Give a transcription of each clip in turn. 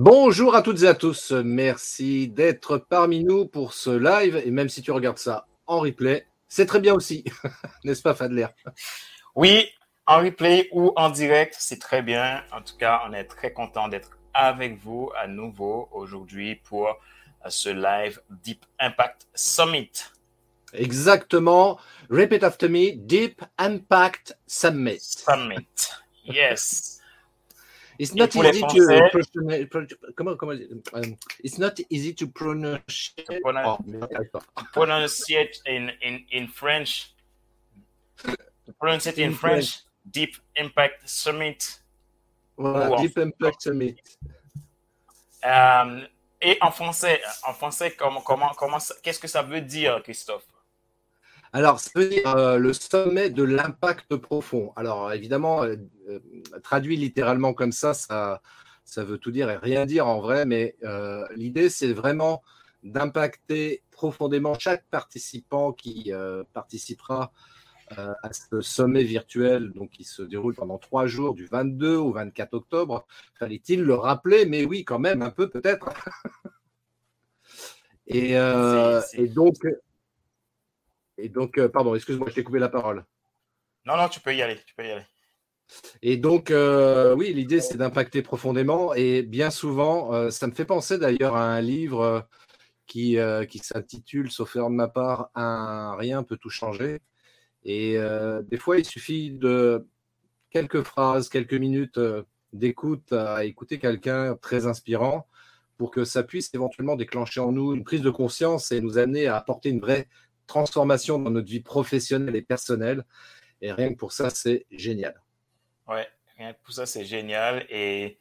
Bonjour à toutes et à tous, merci d'être parmi nous pour ce live et même si tu regardes ça en replay, c'est très bien aussi, n'est-ce pas Fadler? Oui, en replay ou en direct, c'est très bien. En tout cas, on est très content d'être avec vous à nouveau aujourd'hui pour ce live Deep Impact Summit. Exactement. Repeat after me, Deep Impact Summit. Summit. Yes. It's not easy to pronounce. Comment, comment, um, it's not easy to pronounce. Pronounce, oh, pronounce it in, in, in French. To pronounce it in, in French, French, Deep Impact Summit. Voilà, Deep Impact Summit. Um, et en français, en français, comment, comment, comment, qu'est-ce que ça veut dire, Christophe? Alors, ça veut dire euh, le sommet de l'impact profond. Alors, évidemment, euh, euh, traduit littéralement comme ça, ça, ça veut tout dire et rien dire en vrai, mais l'idée, c'est vraiment d'impacter profondément chaque participant qui participera à ce sommet virtuel donc, qui se déroule pendant trois jours, du 22 au 24 octobre. Fallait-il le rappeler? Mais oui, quand même, un peu peut-être. et, et donc, et donc, euh, pardon, excuse-moi, je t'ai coupé la parole. Non, non, tu peux y aller, tu peux y aller. Et donc, euh, oui, l'idée, c'est d'impacter profondément. Et bien souvent, euh, ça me fait penser d'ailleurs à un livre qui, qui s'intitule, sauf erreur de ma part, Un rien peut tout changer. Et des fois, il suffit de quelques phrases, quelques minutes d'écoute à écouter quelqu'un très inspirant pour que ça puisse éventuellement déclencher en nous une prise de conscience et nous amener à apporter une vraie transformation dans notre vie professionnelle et personnelle. Et rien que pour ça, c'est génial. Ouais, rien que pour ça, c'est génial. Et,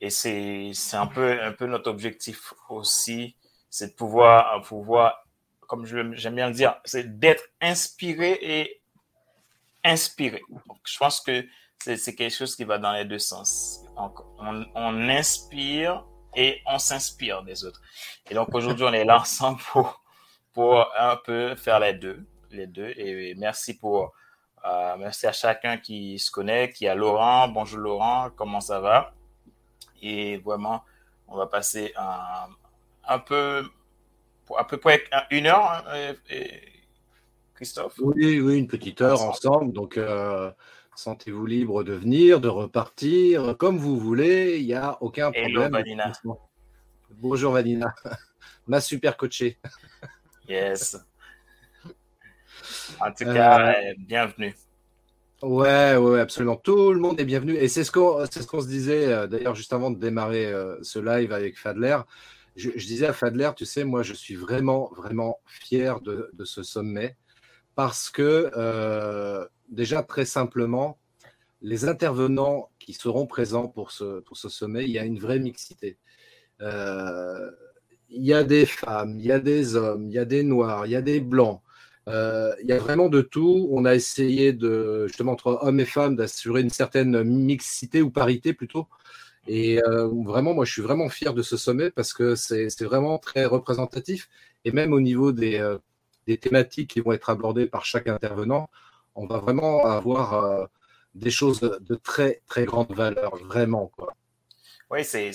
et c'est un peu, un peu notre objectif aussi, c'est de pouvoir, pouvoir comme j'aime bien le dire, c'est d'être inspiré et inspiré. Donc, je pense que c'est quelque chose qui va dans les deux sens. On, on inspire et on s'inspire des autres. Et donc, aujourd'hui, on est là ensemble pour, pour un peu faire les deux. Les deux. Et merci pour euh, merci à chacun qui se connaît, qui a Laurent. Bonjour Laurent, comment ça va? Et vraiment, on va passer un, un peu, pour à peu près une heure, hein, Christophe? Oui, oui, une petite heure ensemble. Donc, euh, sentez-vous libre de venir, de repartir, comme vous voulez. Il n'y a aucun problème. Bonjour Vanina, ma super coachée. Yes. En tout cas, euh, bienvenue. Ouais, ouais, absolument. Tout le monde est bienvenu. Et c'est ce qu'on ce qu'on se disait euh, d'ailleurs juste avant de démarrer euh, ce live avec Fadler. Je, disais à Fadler, tu sais, moi je suis vraiment, vraiment fier de, de ce sommet parce que déjà très simplement, les intervenants qui seront présents pour ce, pour ce sommet, il y a une vraie mixité. Euh, il y a des femmes, il y a des hommes, il y a des noirs, il y a des blancs. Euh, il y a vraiment de tout. On a essayé de, justement, entre hommes et femmes, d'assurer une certaine mixité ou parité plutôt. Et euh, vraiment, moi, je suis vraiment fier de ce sommet parce que c'est vraiment très représentatif. Et même au niveau des, euh, des, thématiques qui vont être abordées par chaque intervenant, on va vraiment avoir des choses de très, très grande valeur, vraiment. Quoi. Oui, c'est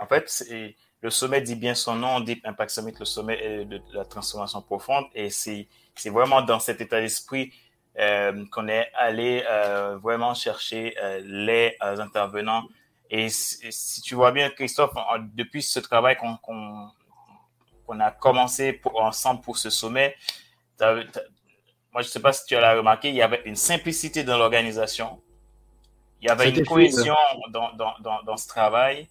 en fait, c'est le sommet dit bien son nom, Deep Impact Summit, le sommet de la transformation profonde. Et c'est vraiment dans cet état d'esprit euh, qu'on est allé euh, vraiment chercher euh, les intervenants. Et si, tu vois bien, Christophe, depuis ce travail qu'on a commencé pour, ensemble pour ce sommet, moi, je ne sais pas si tu as remarqué, il y avait une simplicité dans l'organisation. Il y avait une cohésion dans, dans, dans, dans ce travail.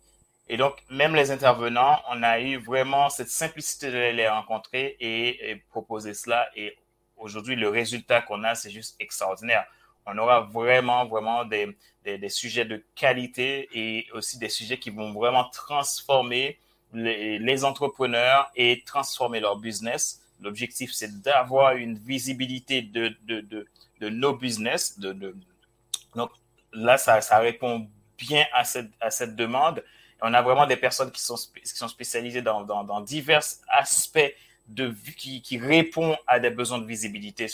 Et donc, même les intervenants, on a eu vraiment cette simplicité de les rencontrer et, proposer cela. Et aujourd'hui, le résultat qu'on a, c'est juste extraordinaire. On aura vraiment, vraiment des, des, sujets de qualité et aussi des sujets qui vont vraiment transformer les, entrepreneurs et transformer leur business. L'objectif, c'est d'avoir une visibilité de, de, de, nos business. Donc là, ça, ça répond bien à cette, à cette demande. On a vraiment des personnes qui sont, spécialisées dans, divers aspects qui, qui répond à des besoins de visibilité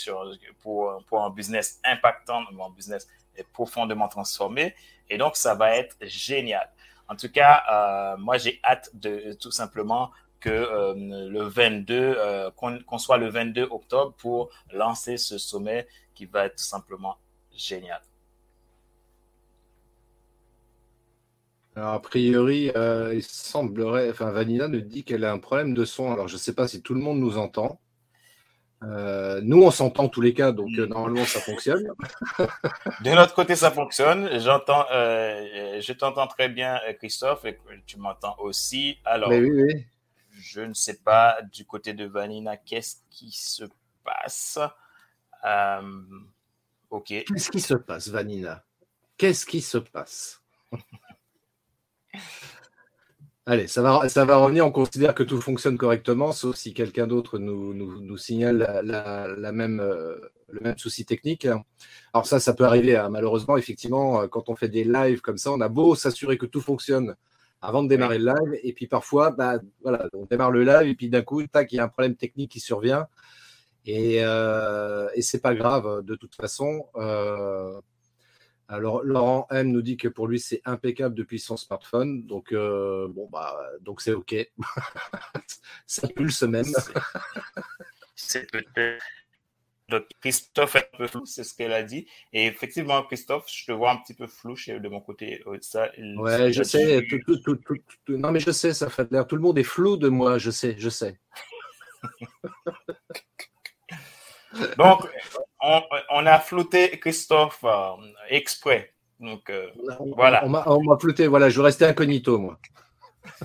pour un business impactant, un business profondément transformé. Et donc, ça va être génial. En tout cas, euh, moi, j'ai hâte de tout simplement que euh, le 22, euh, qu'on soit le 22 octobre pour lancer ce sommet qui va être tout simplement génial. Alors, a priori, il semblerait, enfin, Vanina nous dit qu'elle a un problème de son. Alors, je ne sais pas si tout le monde nous entend. Euh, nous, on s'entend tous les cas, donc euh, normalement, ça fonctionne. de notre côté, ça fonctionne. J'entends, euh, je t'entends très bien, Christophe, et tu m'entends aussi. Alors, je ne sais pas du côté de Vanina, qu'est-ce qui se passe? Ok. Qu'est-ce qui se passe, Vanina? Qu'est-ce qui se passe? Allez, ça va, revenir. On considère que tout fonctionne correctement, sauf si quelqu'un d'autre nous, signale la, même, euh, le même souci technique. Alors ça, ça peut arriver. Hein. Malheureusement, effectivement, euh, quand on fait des lives comme ça, on a beau s'assurer que tout fonctionne avant de démarrer le live, et puis parfois, bah, voilà, on démarre le live, et puis d'un coup, il y a un problème technique qui survient, et, euh, et c'est pas grave de toute façon. Euh, alors, Laurent M nous dit que pour lui, c'est impeccable depuis son smartphone. Donc, euh, bon, bah, donc c'est OK. ça pulse même. C'est peut-être. Donc, Christophe est un peu flou, c'est ce qu'elle a dit. Et effectivement, Christophe, je te vois un petit peu flou de mon côté. Euh, ça, ouais, je sais. non, mais je sais, ça fait l'air. Tout le monde est flou de moi, je sais, je sais. Donc, on, a flouté Christophe euh, exprès. Donc, euh, voilà. On m'a flouté, voilà, je restais incognito, moi.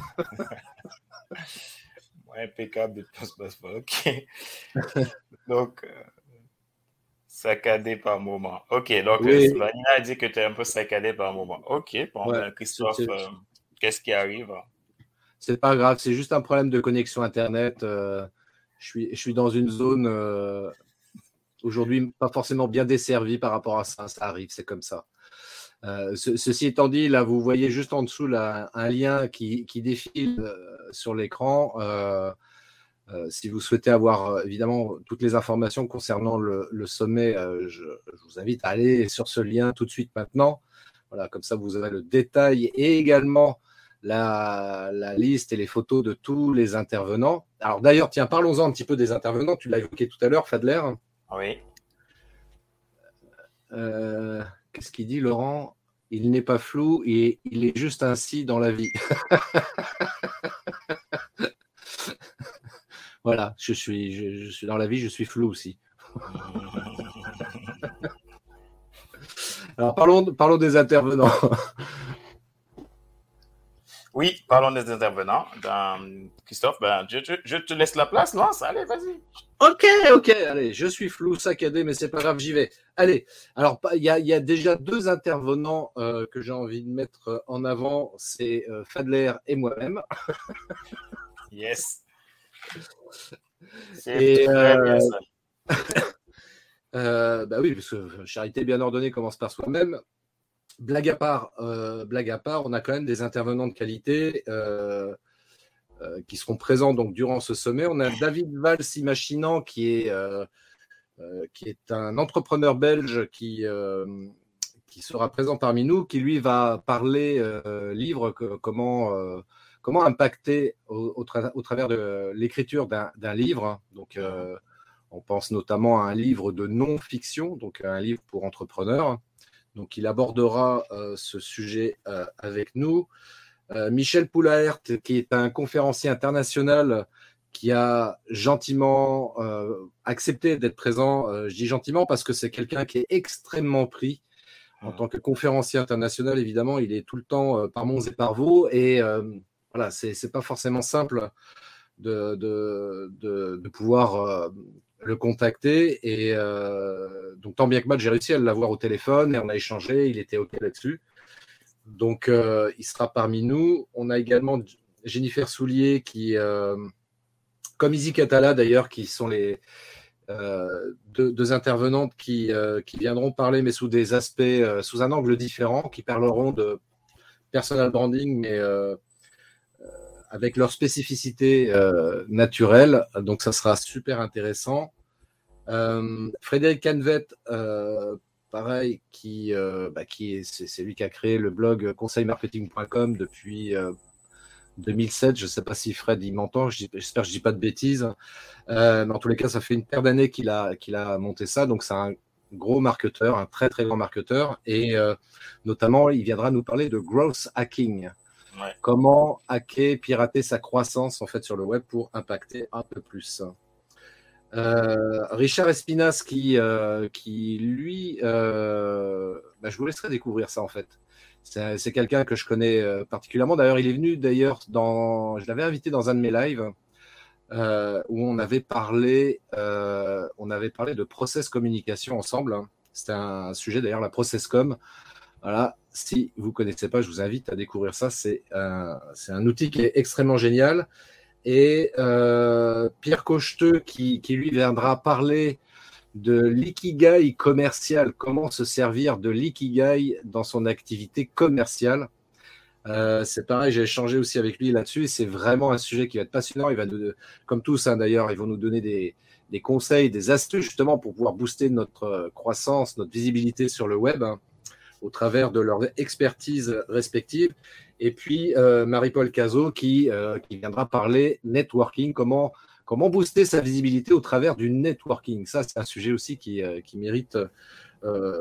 impeccable de Ok. donc, euh, saccadé par moment. Ok, donc oui. a dit que tu es un peu saccadé par moment. Ok, bon, ben, Christophe, qu'est-ce qui arrive? C'est pas grave, c'est juste un problème de connexion Internet. je, suis, je suis dans une zone aujourd'hui pas forcément bien desservi par rapport à ça. Ça arrive, c'est comme ça. Euh, ceci étant dit, là, vous voyez juste en dessous un lien qui, défile euh, sur l'écran. Euh, si vous souhaitez avoir évidemment toutes les informations concernant le, sommet, je, vous invite à aller sur ce lien tout de suite maintenant. Voilà, comme ça, vous avez le détail et également la, la liste et les photos de tous les intervenants. Alors d'ailleurs, tiens, parlons-en un petit peu des intervenants. Tu l'as évoqué tout à l'heure, Fadler. Oui. Euh, qu'est-ce qu'il dit, Laurent? Il n'est pas flou et il est juste ainsi dans la vie. voilà, je suis, je, suis dans la vie, je suis flou aussi. Alors parlons, parlons des intervenants. Oui, parlons des intervenants. Christophe, ben, je, te laisse la place, non? Allez, vas-y. Ok, ok, allez, je suis flou, saccadé, mais c'est pas grave, j'y vais. Allez, alors il y a, déjà deux intervenants euh, que j'ai envie de mettre euh, en avant, c'est euh, Fadler et moi-même. yes. Et, euh, bah oui, parce que charité bien ordonnée commence par soi-même blague à part, euh, blague à part, on a quand même des intervenants de qualité euh, euh, qui seront présents donc durant ce sommet. On a David Valls Imaginant qui est, qui est un entrepreneur belge qui, qui sera présent parmi nous, qui lui va parler livre, comment, comment impacter au, travers de l'écriture d'un livre. Donc, on pense notamment à un livre de non-fiction, donc un livre pour entrepreneurs. Donc, il abordera euh, ce sujet euh, avec nous. Euh, Michel Poulaert, qui est un conférencier international qui a gentiment accepté d'être présent. je dis gentiment parce que c'est quelqu'un qui est extrêmement pris. En mmh. tant que conférencier international, évidemment, il est tout le temps par Mons et par Vaux. Et voilà, c'est n'est pas forcément simple de, de, de pouvoir le contacter. Et euh, donc, tant bien que mal, j'ai réussi à l'avoir au téléphone et on a échangé. Il était OK là-dessus. Donc, euh, il sera parmi nous. On a également Jennifer Soulier, qui, comme Izzy Catala d'ailleurs, qui sont les deux, intervenantes qui, qui, viendront parler, mais sous des aspects, sous un angle différent, qui parleront de personal branding, mais avec leur spécificité naturelle. Donc, ça sera super intéressant. Frédéric Canvet, pareil, qui, euh, bah, c'est, lui qui a créé le blog conseilmarketing.com depuis 2007. Euh, je ne sais pas si Fred y m'entend, j'espère que je ne dis pas de bêtises. Euh, mais en tous les cas, ça fait une paire d'années qu'il a, qu'il a monté ça. Donc, c'est un gros marketeur, un très très grand marketeur. Et notamment, il viendra nous parler de growth hacking. Comment hacker, pirater sa croissance en fait sur le web pour impacter un peu plus. Euh, Richard Espinas qui, euh, qui lui, euh, bah, je vous laisserai découvrir ça en fait. C'est quelqu'un que je connais particulièrement. D'ailleurs, il est venu d'ailleurs dans, je l'avais invité dans un de mes lives où on avait parlé, on avait parlé de process communication ensemble. C'était un sujet d'ailleurs la process com. Voilà, si vous connaissez pas, je vous invite à découvrir ça. C'est un, outil qui est extrêmement génial et euh, Pierre Cocheteux qui, lui viendra parler de l'ikigai commercial, comment se servir de l'ikigai dans son activité commerciale. Euh, c'est pareil, j'ai échangé aussi avec lui là-dessus. C'est vraiment un sujet qui va être passionnant. Il va, comme tous hein, d'ailleurs, ils vont nous donner des, conseils, des astuces justement pour pouvoir booster notre croissance, notre visibilité sur le web hein, au travers de leur expertise respective. Et puis euh, Marie-Paul Cazot qui, euh, qui, viendra parler networking, comment, comment booster sa visibilité au travers du networking. Ça, c'est un sujet aussi qui, euh, qui mérite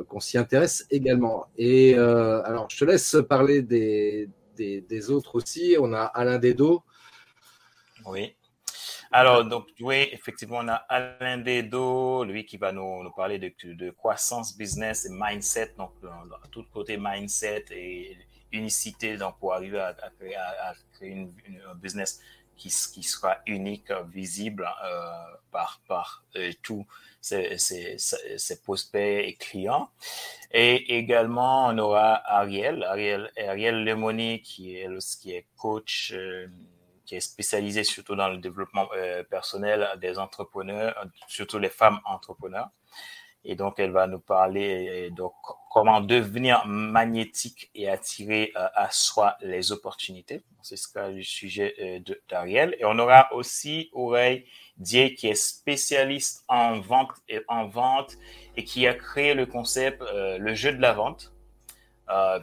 qu'on s'y intéresse également. Et alors, je te laisse parler des, des, autres aussi. On a Alain Dedo. Oui. Alors, donc, oui, effectivement, on a Alain Dedo, lui qui va nous, nous parler de, de, croissance business et mindset, donc tout côté mindset et unicité donc, pour arriver à, créer, une, un business qui, qui sera unique, visible euh, par, par euh, tous ses, ses, prospects et clients. Et également, on aura Ariel, Ariel, Ariel Lemoni, qui est, qui est coach, euh, qui est spécialisé surtout dans le développement personnel des entrepreneurs, surtout les femmes entrepreneurs. Et donc, elle va nous parler de comment devenir magnétique et attirer euh, à soi les opportunités. C'est ce sera le sujet euh, d'Ariel. Et on aura aussi Aureille Dier qui est spécialiste en vente et en vente et qui a créé le concept euh, le jeu de la vente.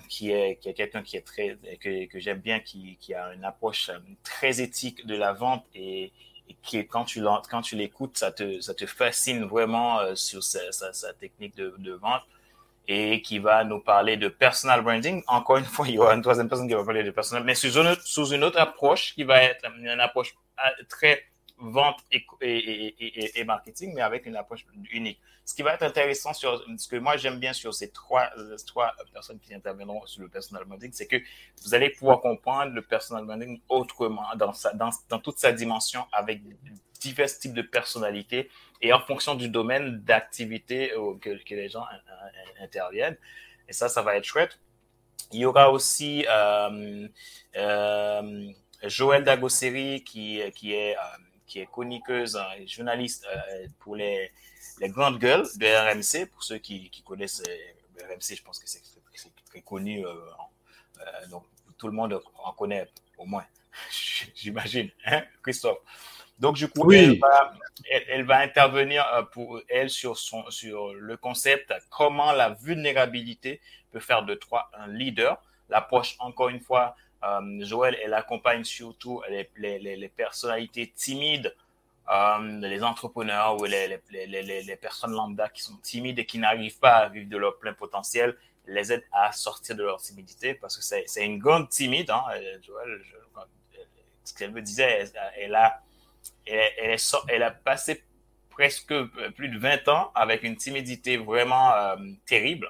Qui est, qui est quelqu'un qui est très que, que j'aime bien qui, qui a une approche très éthique de la vente et, et qui, quand tu quand tu l'écoutes, ça te, ça te fascine vraiment euh, sur sa, sa, technique de, de, vente et qui va nous parler de personal branding. Encore une fois, il y aura une troisième personne qui va parler de personal, mais sous une, sous une autre approche qui va être une approche euh, très vente et, et, et, marketing, mais avec une approche unique. Ce qui va être intéressant sur ce que moi j'aime bien sur ces trois, trois personnes qui interviendront sur le personal branding, c'est que vous allez pouvoir comprendre le personal branding autrement, dans, sa, dans, dans toute sa dimension, avec divers types de personnalités et en fonction du domaine d'activité que, que, les gens interviennent. Et ça, ça va être chouette. Il y aura aussi euh, euh, Joël Dagosseri qui, qui est euh, qui est chroniqueuse journaliste euh, pour les, les, grandes gueules de RMC. Pour ceux qui, qui connaissent euh, RMC, je pense que c'est très, connu. Euh, donc, tout le monde en connaît au moins, j'imagine, hein, Christophe. Donc, du coup, elle, va, elle, va, intervenir pour elle sur, son, sur le concept comment la vulnérabilité peut faire de toi un leader. L'approche, encore une fois, euh, Joël, elle accompagne surtout les, les, les personnalités timides, euh, les entrepreneurs ou les, les, personnes lambda qui sont timides et qui n'arrivent pas à vivre de leur plein potentiel, les aide à sortir de leur timidité parce que c'est une grande timide. Hein, Joël, ce qu'elle me disait, elle, a, elle, elle, a passé presque plus de 20 ans avec une timidité vraiment euh, terrible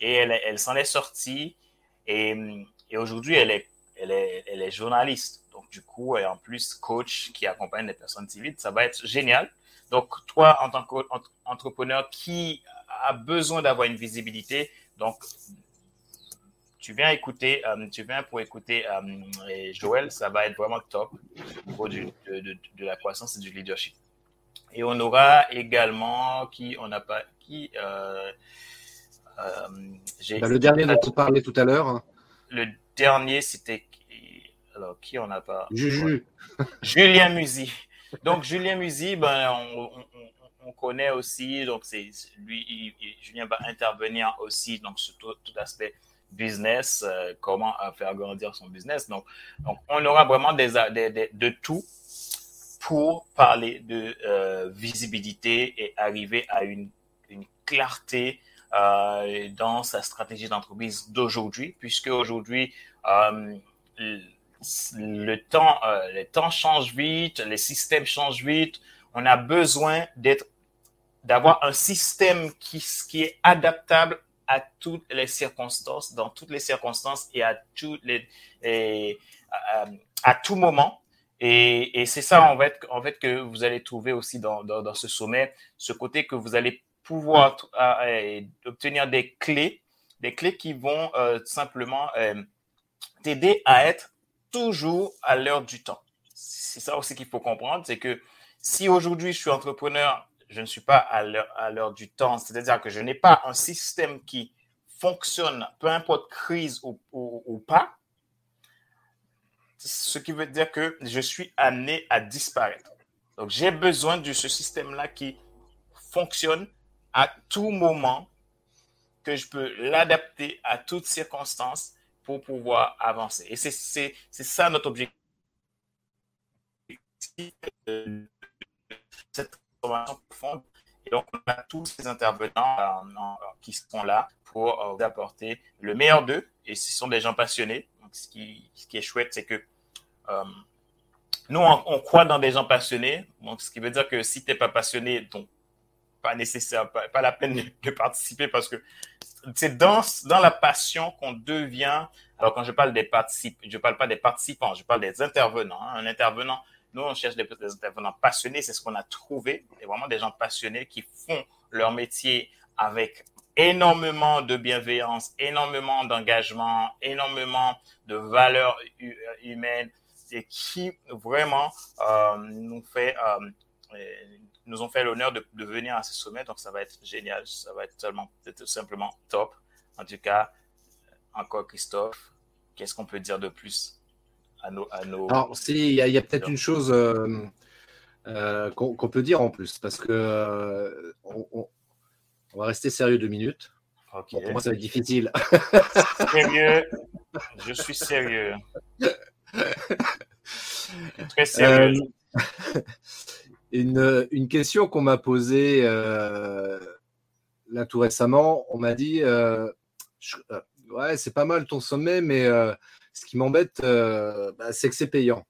et elle, elle s'en est sortie et, et aujourd'hui elle est elle est, elle est journaliste. Du coup, est en plus coach qui accompagne les personnes civiles. Ça va être génial. Donc, toi, en tant qu'entrepreneur qui a besoin d'avoir une visibilité, donc, tu viens écouter, tu viens pour écouter Joël, ça va être vraiment top au niveau de, de, la croissance et du leadership. Et on aura également qui on n'a pas qui bah, le dernier dont tu parlais tout à l'heure. Hein. Le dernier, c'était alors qui on n'a pas Juju. Julien Musi. Donc Julien Musi, ben on, connaît aussi. Donc c'est lui, Julien va intervenir aussi donc sur tout, l'aspect business, euh, comment faire grandir son business. Donc, donc on aura vraiment des, de tout pour parler de euh, visibilité et arriver à une, une clarté euh, dans sa stratégie d'entreprise d'aujourd'hui, puisque aujourd'hui, euh, le temps, euh, les temps changent vite, les systèmes changent vite. On a besoin d'être, d'avoir un système qui, qui est adaptable à toutes les circonstances, dans toutes les circonstances et à tous les, à, tout moment. Et, et c'est ça en fait, en fait que vous allez trouver aussi dans, dans, dans, ce sommet, ce côté que vous allez pouvoir obtenir des clés, des clés qui vont euh, simplement euh, t'aider à être toujours à l'heure du temps. C'est ça aussi qu'il faut comprendre, c'est que si aujourd'hui je suis entrepreneur, je ne suis pas à l'heure du temps, c'est-à-dire que je n'ai pas un système qui fonctionne, peu importe crise ou, ou pas, ce qui veut dire que je suis amené à disparaître. Donc j'ai besoin de ce système-là qui fonctionne à tout moment, que je peux l'adapter à toutes circonstances pour pouvoir avancer. Et c'est ça notre objectif. Cette transformation profonde. Et donc, on a tous ces intervenants euh, qui sont là pour euh, vous apporter le meilleur d'eux. Et ce sont des gens passionnés. Donc, ce, qui, ce qui est chouette, c'est que euh, nous, on, croit dans des gens passionnés. Donc, ce qui veut dire que si tu n'es pas passionné, donc pas nécessaire, pas, la peine de, participer parce que c'est dans, dans la passion qu'on devient. Alors, quand je parle des participants, je parle pas des participants, je parle des intervenants. Hein. Un intervenant, nous, on cherche des, intervenants passionnés, c'est ce qu'on a trouvé. Et vraiment des gens passionnés qui font leur métier avec énormément de bienveillance, énormément d'engagement, énormément de valeurs humaines et qui vraiment euh, euh, nous ont fait l'honneur de, venir à ce sommet. Donc, ça va être génial. Ça va être tout simplement top. En tout cas, encore Christophe, qu'est-ce qu'on peut dire de plus à nos. À nos... Alors, il y a, peut-être une chose euh, euh, qu'on peut dire en plus, parce que euh, on, va rester sérieux deux minutes. pour moi, ça va être difficile. Sérieux, je suis sérieux. Très sérieux une, question qu'on m'a posée là tout récemment. On m'a dit Ouais, c'est pas mal ton sommet, mais ce qui m'embête, bah, c'est que c'est payant.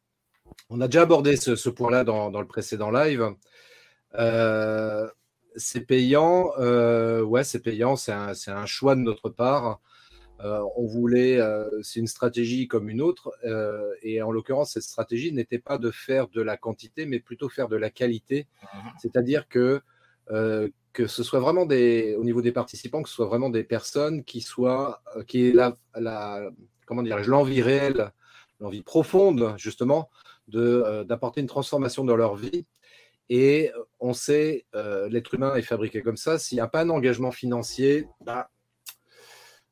On a déjà abordé ce, point-là dans, le précédent live. c'est payant, ouais, c'est payant, c'est un, choix de notre part. Euh, on voulait, euh, c'est une stratégie comme une autre, euh, et en l'occurrence, cette stratégie n'était pas de faire de la quantité, mais plutôt faire de la qualité. Mhm. C'est-à-dire que que ce soit vraiment des, au niveau des participants, que ce soit vraiment des personnes qui soient, qui aient la, comment dire, l'envie réelle, l'envie profonde justement de d'apporter une transformation dans leur vie. Et on sait, l'être humain est fabriqué comme ça. S'il n'y a pas un engagement financier, bah,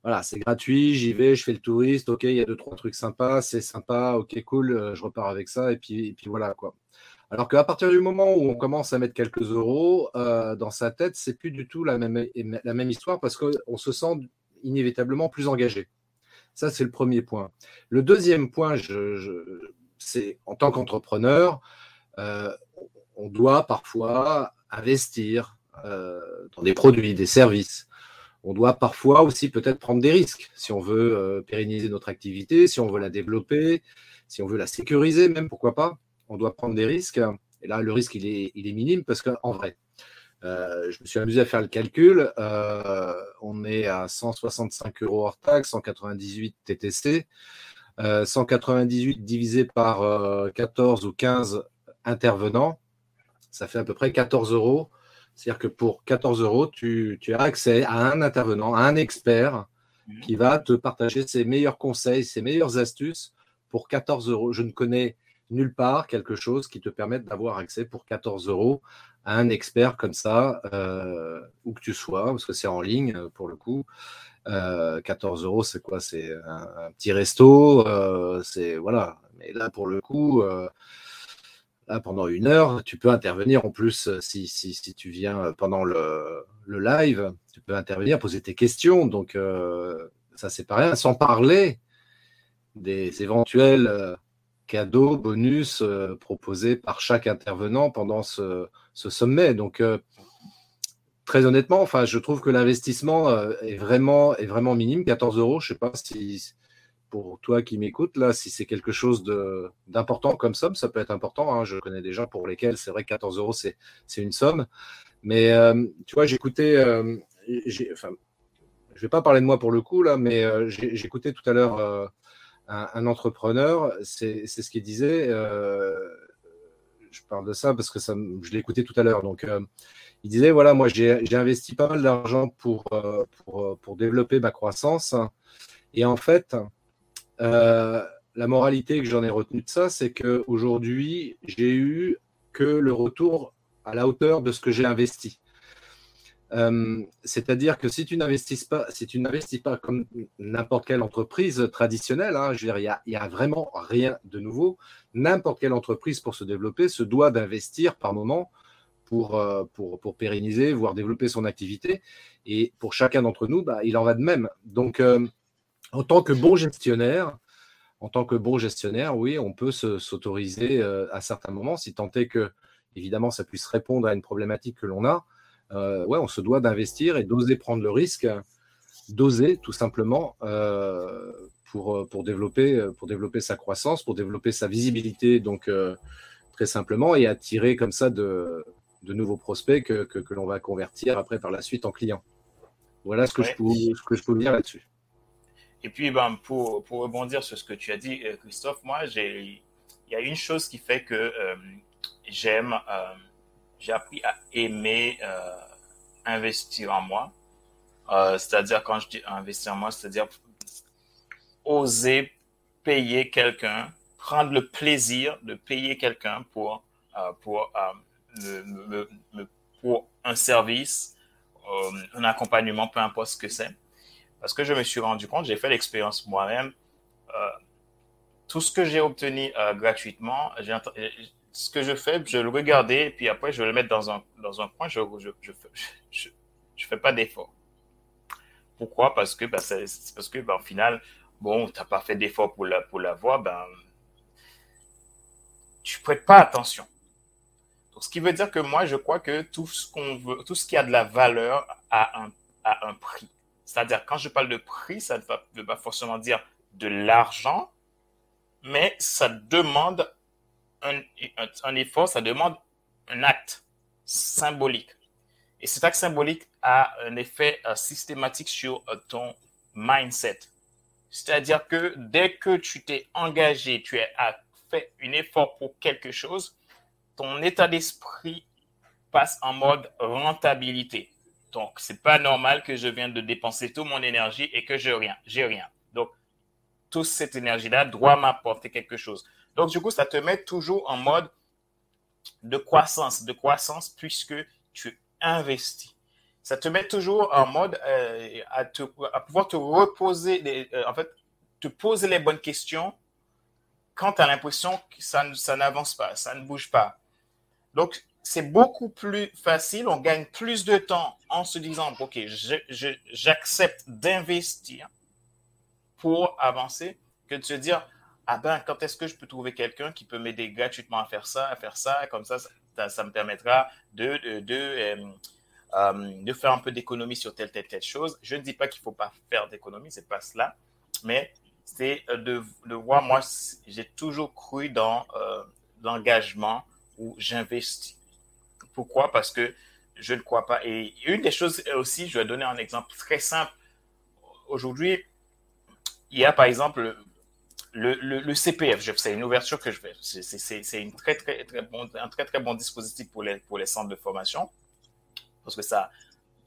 voilà, c'est gratuit, j'y vais, je fais le touriste, ok, il y a deux, trois trucs sympas, c'est sympa, ok, cool, euh, je repars avec ça, et puis, puis voilà quoi. Alors qu'à partir du moment où on commence à mettre quelques euros euh, dans sa tête, c'est plus du tout la même, histoire parce qu'on se sent inévitablement plus engagé. Ça, c'est le premier point. Le deuxième point, c'est en tant qu'entrepreneur, euh, on doit parfois investir dans des produits, des services on doit parfois aussi peut-être prendre des risques si on veut euh, pérenniser notre activité, si on veut la développer, si on veut la sécuriser même, pourquoi pas. On doit prendre des risques. Et là, le risque, il est, il est minime parce qu'en vrai, euh, je me suis amusé à faire le calcul. Euh, on est à 165 euros hors taxe, 198 TTC. 198 divisé par 14 ou 15 intervenants, ça fait à peu près 14 euros c'est-à-dire que pour 14 euros, tu, as accès à un intervenant, à un expert qui va te partager ses meilleurs conseils, ses meilleures astuces pour 14 euros. Je ne connais nulle part quelque chose qui te permette d'avoir accès pour 14 euros à un expert comme ça, euh, où que tu sois, parce que c'est en ligne pour le coup. 14 euh, euros, c'est quoi? C'est un, petit resto, euh, c'est voilà. Mais là, pour le coup, là, pendant une heure, tu peux intervenir en plus si, si, si tu viens pendant le, le, live, tu peux intervenir, poser tes questions. Donc, ça, c'est pas rien. Sans parler des éventuels cadeaux, bonus euh, proposés par chaque intervenant pendant ce, sommet. Donc, euh, très honnêtement, enfin, je trouve que l'investissement euh, est, vraiment, est vraiment minime. 14 euros, je ne sais pas si, pour toi qui m'écoutes, là, si c'est quelque chose d'important comme somme, ça peut être important. Hein. Je connais des gens pour lesquels c'est vrai que 14 euros, c'est une somme. Mais tu vois, j'écoutais, enfin, je ne vais pas parler de moi pour le coup, là, mais j'écoutais tout à l'heure un, entrepreneur, c'est ce qu'il disait. Euh, je parle de ça parce que je l'ai écouté tout à l'heure. Donc, euh, il disait voilà, moi, j'ai investi pas mal d'argent pour, euh, pour, développer ma croissance. Et en fait, la moralité que j'en ai retenue de ça, c'est qu'aujourd'hui, j'ai eu que le retour à la hauteur de ce que j'ai investi. Euh, c'est-à-dire que si tu n'investis pas, si tu n'investis pas comme n'importe quelle entreprise traditionnelle, hein, je veux dire, il n'y a, vraiment rien de nouveau. N'importe quelle entreprise pour se développer se doit d'investir par moment pour, euh, pour, pour, pérenniser, voire développer son activité. Et pour chacun d'entre nous, bah, il en va de même. Donc, euh, en tant que bon gestionnaire, en tant que bon gestionnaire, oui, on peut s'autoriser à certains moments, si tant est que, évidemment, ça puisse répondre à une problématique que l'on a euh, ouais, on se doit d'investir et d'oser prendre le risque, d'oser tout simplement euh, pour, pour, développer, pour développer sa croissance, pour développer sa visibilité, donc euh, très simplement, et attirer comme ça de, de nouveaux prospects que, que, l'on va convertir après par la suite en clients. Voilà ce que, je, peux, ce que je peux dire là-dessus. Et puis, ben, pour, pour, rebondir sur ce que tu as dit, Christophe, moi, il y a une chose qui fait que j'aime j'ai appris à aimer euh, investir en moi. Euh, c'est-à-dire, quand je dis investir en moi, c'est-à-dire oser payer quelqu'un, prendre le plaisir de payer quelqu'un pour, euh, pour, pour un service, un accompagnement, peu importe ce que c'est. Parce que je me suis rendu compte, j'ai fait l'expérience moi-même, tout ce que j'ai obtenu gratuitement, j'ai ce que je fais, je le regarder, et puis après, je vais le mettre dans un, dans un coin, je ne je, je, je, fais pas d'effort. Pourquoi? Parce que, ben, c'est parce que ben, au final, bon, tu n'as pas fait d'effort pour la, pour la voir, ben, tu ne prêtes pas attention. Donc, ce qui veut dire que moi, je crois que tout ce qu'on veut, tout ce qui a de la valeur a un, a un prix. C'est-à-dire, quand je parle de prix, ça ne veut pas forcément dire de l'argent, mais ça demande un, effort, ça demande un acte symbolique. Et cet acte symbolique a un effet euh, systématique sur euh, ton mindset. C'est-à-dire que dès que tu t'es engagé, tu as fait un effort pour quelque chose, ton état d'esprit passe en mode rentabilité. Donc, c'est pas normal que je vienne de dépenser toute mon énergie et que je rien, rien. Donc, toute cette énergie-là doit m'apporter quelque chose. Donc, du coup, ça te met toujours en mode de croissance, de croissance puisque tu investis. Ça te met toujours en mode euh, à, pouvoir te reposer, euh, en fait, te poser les bonnes questions quand tu as l'impression que ça, ça n'avance pas, ça ne bouge pas. Donc, c'est beaucoup plus facile, on gagne plus de temps en se disant, OK, j'accepte d'investir pour avancer que de se dire, ah ben, quand est-ce que je peux trouver quelqu'un qui peut m'aider gratuitement à faire ça, à faire ça, comme ça, ça, me permettra de, de, de, euh, euh, de faire un peu d'économie sur telle, telle, telle chose. Je ne dis pas qu'il ne faut pas faire d'économie, c'est pas cela, mais c'est euh, de, de, voir, moi, j'ai toujours cru dans l'engagement où j'investis. Pourquoi? Parce que je ne crois pas. Et une des choses aussi, je vais donner un exemple très simple. Aujourd'hui, il y a par exemple le, CPF, c'est une ouverture que je fais. C'est un très, très bon dispositif pour les, centres de formation parce que ça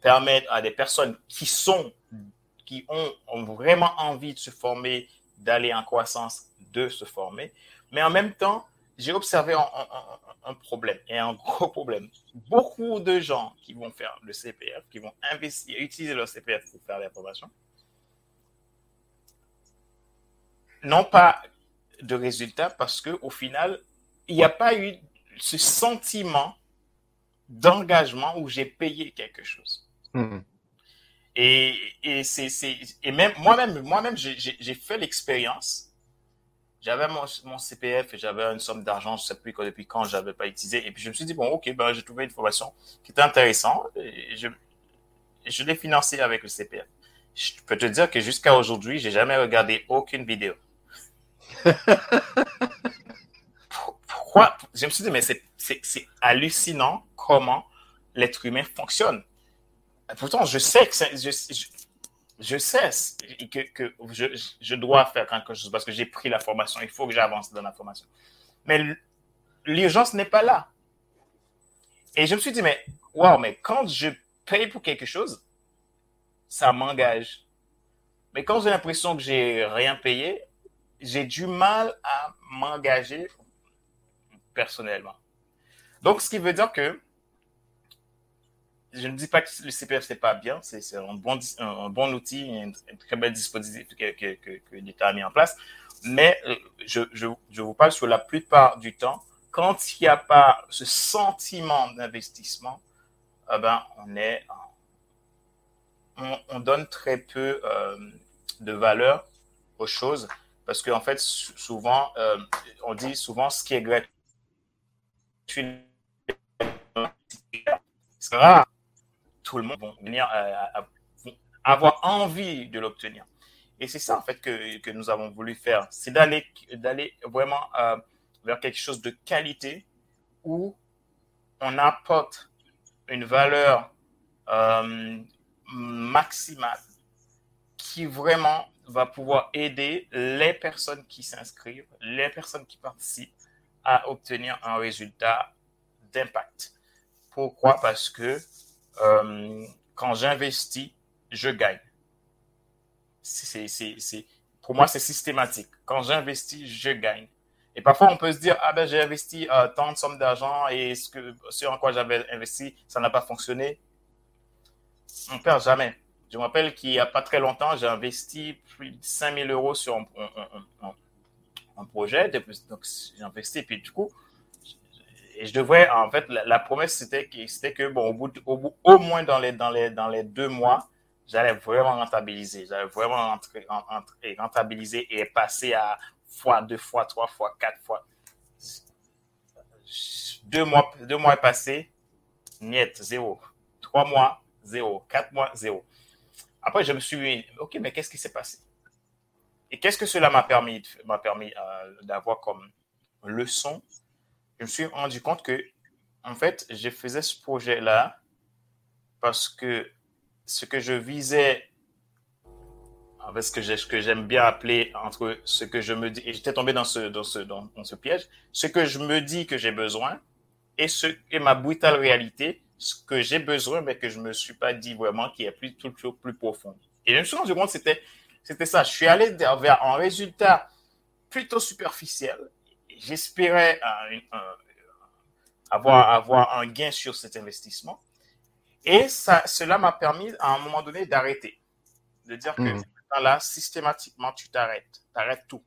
permet à des personnes qui ont, vraiment envie de se former, d'aller en croissance, de se former. Mais en même temps, j'ai observé un, problème, et un gros problème. Beaucoup de gens qui vont faire le CPF, qui vont utiliser leur CPF pour faire des formations, n'ont pas de résultats parce qu'au final, il n'y a pas eu ce sentiment d'engagement où j'ai payé quelque chose. Hmm. Et, et, c'est, et même moi-même, moi-même j'ai fait l'expérience j'avais mon, CPF et j'avais une somme d'argent, je ne sais plus depuis quand je n'avais pas utilisé. Et puis je me suis dit, bon, ok, ben, j'ai trouvé une formation qui était intéressante et je, je l'ai financée avec le CPF. Je peux te dire que jusqu'à aujourd'hui, j'ai jamais regardé aucune vidéo. Pourquoi? Je me suis dit, mais c'est hallucinant comment l'être humain fonctionne. Pourtant, je sais que je, je sais que, que je, je, dois faire quelque chose parce que j'ai pris la formation. Il faut que j'avance dans la formation. Mais l'urgence n'est pas là. Et je me suis dit, mais waouh, mais quand je paye pour quelque chose, ça m'engage. Mais quand j'ai l'impression que j'ai rien payé, j'ai du mal à m'engager personnellement. Donc, ce qui veut dire que je ne dis pas que le CPF, c'est pas bien, c'est un bon, un, bon outil, un, très bel dispositif que, l'État a mis en place. Mais euh, je, vous parle sur la plupart du temps, quand il n'y a pas ce sentiment d'investissement, eh ben, on, on donne très peu euh, de valeur aux choses parce qu'en en fait, souvent, euh, on dit souvent ce qui est gratuit, c'est rare tout le monde va venir euh, avoir envie de l'obtenir. Et c'est ça, en fait, que, nous avons voulu faire. C'est d'aller, d'aller vraiment euh, vers quelque chose de qualité où on apporte une valeur maximale qui vraiment va pouvoir aider les personnes qui s'inscrivent, les personnes qui participent à obtenir un résultat d'impact. Pourquoi? Parce que euh, quand j'investis, je gagne. C'est, pour moi, c'est systématique. Quand j'investis, je gagne. Et parfois, on peut se dire, ah ben, j'ai investi euh, tant de sommes d'argent et ce, que, ce en quoi j'avais investi, ça n'a pas fonctionné. On perd jamais. Je me rappelle qu'il n'y a pas très longtemps, j'ai investi plus de 5000 euros sur un, projet. Donc, j'ai investi, puis du coup, je devrais, en fait, la, promesse, c'était que, c'était que, bon, au bout, au, moins dans les, dans les, dans les deux mois, j'allais vraiment rentabiliser. J'allais vraiment entrer, rentabiliser et passer à fois, deux fois, trois fois, quatre fois. Deux mois, deux mois passés, niet, zéro. Trois mois, zéro. Quatre mois, zéro. Après, je me suis dit, OK, mais qu'est-ce qui s'est passé? Et qu'est-ce que cela m'a permis, permis euh, d'avoir comme leçon? Je me suis rendu compte que, en fait, je faisais ce projet-là parce que ce que je visais, fait, ce que j'aime bien appeler entre ce que je me dis, et j'étais tombé dans ce, dans, ce, dans, ce piège, ce que je me dis que j'ai besoin et, ce, et ma brutale réalité, ce que j'ai besoin, mais que je ne me suis pas dit vraiment qui est plus, toujours plus profond. Et je me suis rendu compte que c'était, c'était ça. Je suis allé vers un résultat plutôt superficiel j'espérais avoir, avoir un gain sur cet investissement. Et ça, cela m'a permis à un moment donné d'arrêter. De dire que mhm. là, systématiquement, tu t'arrêtes. Tu arrêtes tout.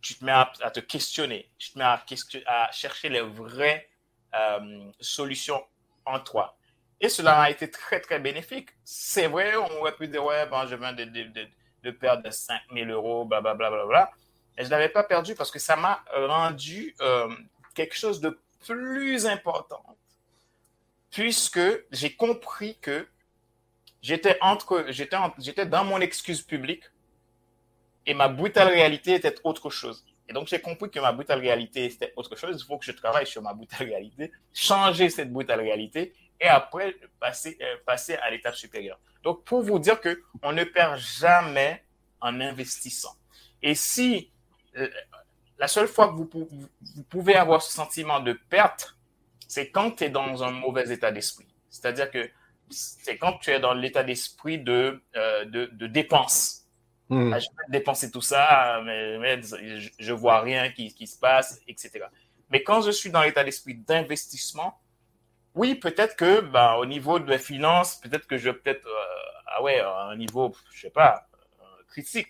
Tu te mets à, te questionner. Tu te mets à, à chercher les vraies euh, solutions en toi. Et cela a été très, très bénéfique. C'est vrai, on aurait pu dire, ouais, bon, je viens de, de, de, de perdre 5 000 euros, blablabla. Bla, bla, bla, et je ne l'avais pas perdu parce que ça m'a rendu euh, quelque chose de plus important. Puisque j'ai compris que j'étais entre, j'étais, j'étais dans mon excuse publique et ma brutale réalité était autre chose. Et donc, j'ai compris que ma brutale réalité était autre chose. Il faut que je travaille sur ma brutale réalité, changer cette brutale réalité et après passer, euh, passer à l'étape supérieure. Donc, pour vous dire que on ne perd jamais en investissant. Et si euh, la seule fois que vous, pouvez avoir ce sentiment de perte, c'est quand tu es dans un mauvais état d'esprit. C'est-à-dire que c'est quand tu es dans l'état d'esprit de, euh, de, dépense. Hmm. Ah, je vais dépenser tout ça, mais, je, ne vois rien qui, qui, se passe, etc. Mais quand je suis dans l'état d'esprit d'investissement, oui, peut-être que bah, au niveau de mes finances, peut-être que je peut-être euh, ah ouais, à un niveau, je sais pas, euh, critique.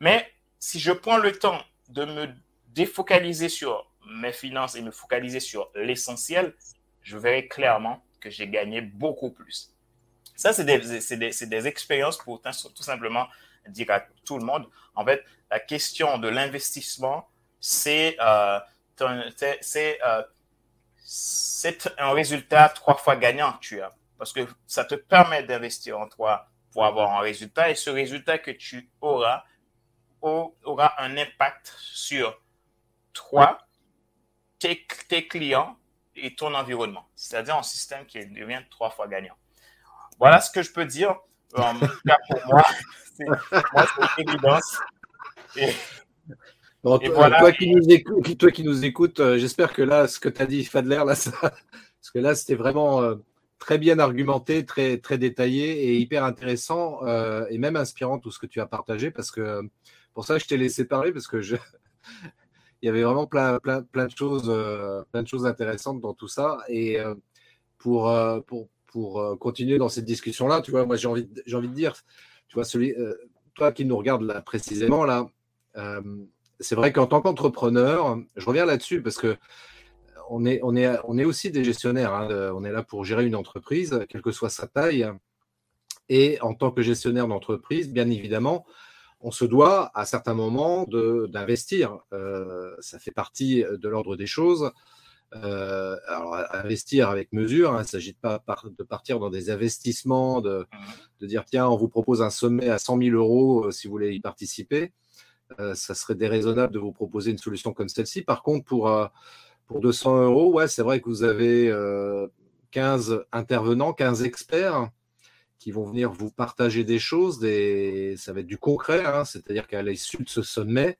Mais si je prends le temps de me défocaliser sur mes finances et me focaliser sur l'essentiel, je verrai clairement que j'ai gagné beaucoup plus. Ça, c'est des, des, des, expériences pour tout simplement dire à tout le monde. En fait, la question de l'investissement, c'est euh, euh, un résultat trois fois gagnant que tu as. Parce que ça te permet d'investir en toi pour avoir un résultat. Et ce résultat que tu auras aura un impact sur toi, tes, tes clients et ton environnement. C'est-à-dire un système qui devient trois fois gagnant. Voilà ce que je peux dire. En tout cas, pour moi, c'est évidence. Et, toi, qui nous écoute, toi qui nous écoutes, euh, j'espère que là, ce que tu as dit, Fadler, là, ça, parce que là, c'était vraiment euh, très bien argumenté, très, très détaillé et hyper intéressant euh, et même inspirant tout ce que tu as partagé parce que pour ça, je t'ai laissé parler parce que je, il y avait vraiment plein, plein, plein, de choses, plein de choses intéressantes dans tout ça. Et pour, pour, pour continuer dans cette discussion-là, tu vois, moi j'ai envie, j'ai envie de dire, tu vois, celui, toi qui nous regardes là précisément là, c'est vrai qu'en tant qu'entrepreneur, je reviens là-dessus parce que on est, on est, on est aussi des gestionnaires. Hein, on est là pour gérer une entreprise, quelle que soit sa taille. Et en tant que gestionnaire d'entreprise, bien évidemment, on se doit à certains moments d'investir. Euh, ça fait partie de l'ordre des choses. Euh, alors, investir avec mesure, hein, il ne s'agit pas de partir dans des investissements, de, dire tiens, on vous propose un sommet à 100 000 euros euh, si vous voulez y participer. ça serait déraisonnable de vous proposer une solution comme celle-ci. Par contre, pour, pour 200 euros, ouais, c'est vrai que vous avez 15 intervenants, 15 experts qui vont venir vous partager des choses, des... ça va être du concret, hein, c'est-à-dire qu'à l'issue de ce sommet,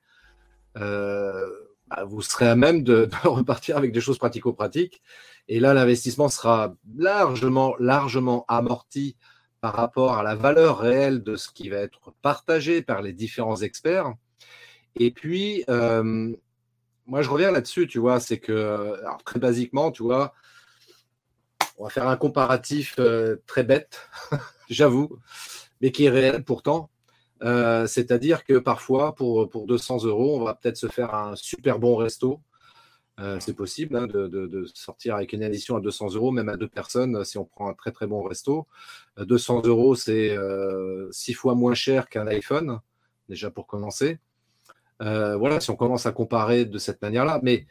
euh, bah, vous serez à même de, repartir avec des choses pratico-pratiques. Et là, l'investissement sera largement, largement amorti par rapport à la valeur réelle de ce qui va être partagé par les différents experts. Et puis, euh, moi, je reviens là-dessus, tu vois, c'est que, très basiquement, tu vois, on va faire un comparatif euh, très bête, j'avoue, mais qui est réel pourtant. Euh, c'est-à-dire que parfois, pour, pour 200 euros, on va peut-être se faire un super bon resto. Euh, c'est possible hein, de, sortir avec une addition à 200 euros, même à deux personnes, si on prend un très très bon resto. 200 euros, c'est six fois moins cher qu'un iPhone, déjà pour commencer. voilà, si on commence à comparer de cette manière-là. Mais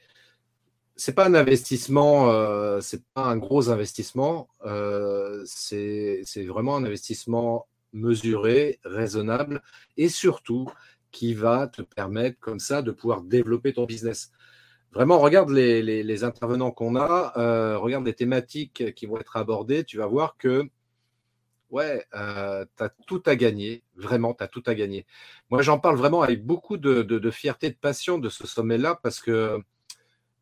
c'est pas un investissement, euh, c'est pas un gros investissement. Euh, c'est vraiment un investissement mesuré, raisonnable et surtout qui va te permettre comme ça de pouvoir développer ton business. Vraiment, regarde les, intervenants qu'on a, euh, regarde les thématiques qui vont être abordées, tu vas voir que ouais, tu as tout à gagner, vraiment, tu as tout à gagner. Moi, j'en parle vraiment avec beaucoup de, de, fierté, de passion de ce sommet-là parce que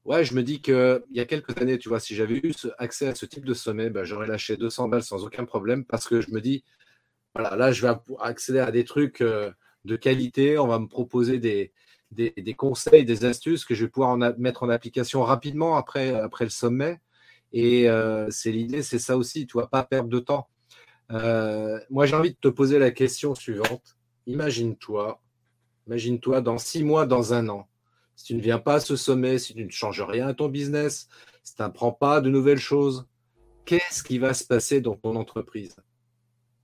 Ouais, je me dis qu'il y a quelques années, tu vois, si j'avais eu accès à ce type de sommet, ben, j'aurais lâché 200 balles sans aucun problème parce que je me dis, voilà, là, je vais accéder à des trucs euh, de qualité, on va me proposer des, conseils, des astuces que je vais pouvoir mettre en application rapidement après, après le sommet. Et euh, c'est l'idée, c'est ça aussi, tu vois, pas perdre de temps. Euh, moi, j'ai envie de te poser la question suivante. Imagine-toi, imagine-toi dans six mois, dans un an si tu ne viens pas à ce sommet, si tu ne changes rien à ton business, si tu n'apprends pas de nouvelles choses, qu'est-ce qui va se passer dans ton entreprise?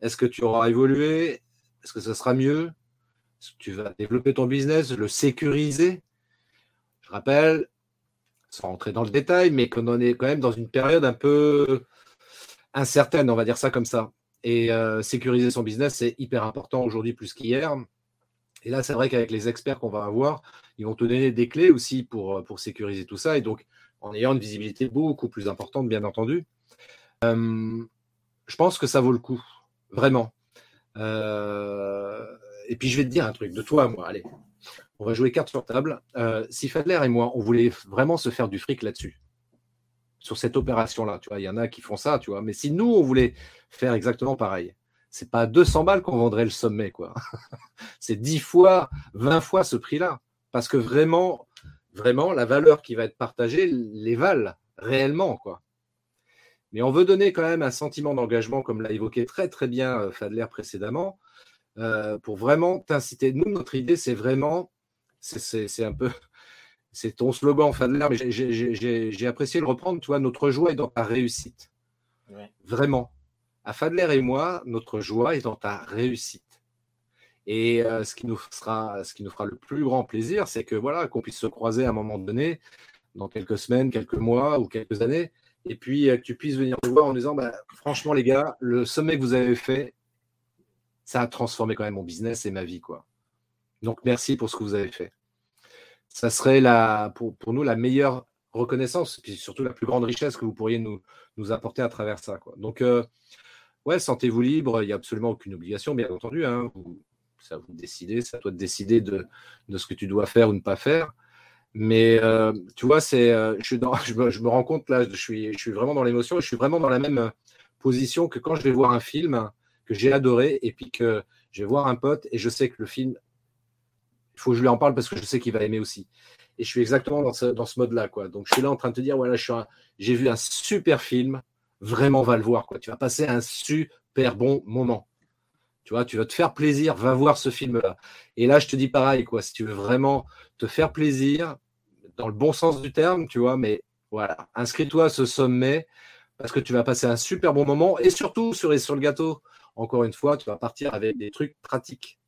Est-ce que tu auras évolué? Est-ce que ça sera mieux? Est-ce que tu vas développer ton business, le sécuriser? Je rappelle, sans rentrer dans le détail, mais qu'on est quand même dans une période un peu incertaine, on va dire ça comme ça. Et euh, sécuriser son business, c'est hyper important aujourd'hui plus qu'hier. Et là, c'est vrai qu'avec les experts qu'on va avoir, ils vont te donner des clés aussi pour, euh, sécuriser tout ça. Et donc, en ayant une visibilité beaucoup plus importante, bien entendu, euh, je pense que ça vaut le coup, vraiment. Euh, et puis, je vais te dire un truc de toi à moi. Allez, on va jouer carte sur table. si Fadler et moi, on voulait vraiment se faire du fric là-dessus, sur cette opération-là. Tu vois, il y en a qui font ça, tu vois. Mais si nous, on voulait faire exactement pareil, c'est pas 200 balles qu'on vendrait le sommet, quoi. c'est 10 fois, 20 fois ce prix-là. Parce que vraiment, vraiment, la valeur qui va être partagée les valent réellement, quoi. Mais on veut donner quand même un sentiment d'engagement, comme l'a évoqué très très bien euh, Fadler précédemment, euh, pour vraiment t'inciter. Nous, notre idée, c'est vraiment, c'est un peu, c'est ton slogan Fadler, mais j'ai apprécié le reprendre. Tu vois, notre joie est dans ta réussite. Vraiment. À Fadler et moi, notre joie est dans ta réussite. Et euh, ce, qui nous sera, ce qui nous fera le plus grand plaisir, c'est que voilà, qu'on puisse se croiser à un moment donné, dans quelques semaines, quelques mois ou quelques années, et puis euh, que tu puisses venir nous voir en disant bah, franchement les gars, le sommet que vous avez fait, ça a transformé quand même mon business et ma vie quoi. Donc merci pour ce que vous avez fait. Ça serait la, pour, pour nous la meilleure reconnaissance, puis surtout la plus grande richesse que vous pourriez nous, nous apporter à travers ça. Quoi. Donc, euh, ouais, sentez-vous libre, il n'y a absolument aucune obligation, bien entendu. Hein, vous, ça vous décidez, ça doit décider de, de, ce que tu dois faire ou ne pas faire. Mais euh, tu vois, c'est, euh, je, je, me, rends compte là, je suis, je suis vraiment dans l'émotion, je suis vraiment dans la même euh, position que quand je vais voir un film que j'ai adoré et puis que je vais voir un pote et je sais que le film, il faut que je lui en parle parce que je sais qu'il va aimer aussi. Et je suis exactement dans ce, dans ce mode-là, quoi. Donc je suis là en train de te dire, voilà, j'ai vu un super film, vraiment va le voir, quoi. Tu vas passer un super bon moment. Tu vois, tu vas te faire plaisir, va voir ce film-là. Et là, je te dis pareil, quoi. Si tu veux vraiment te faire plaisir, dans le bon sens du terme, tu vois, mais voilà, inscris-toi à ce sommet parce que tu vas passer un super bon moment et surtout sur, sur le gâteau, encore une fois, tu vas partir avec des trucs pratiques.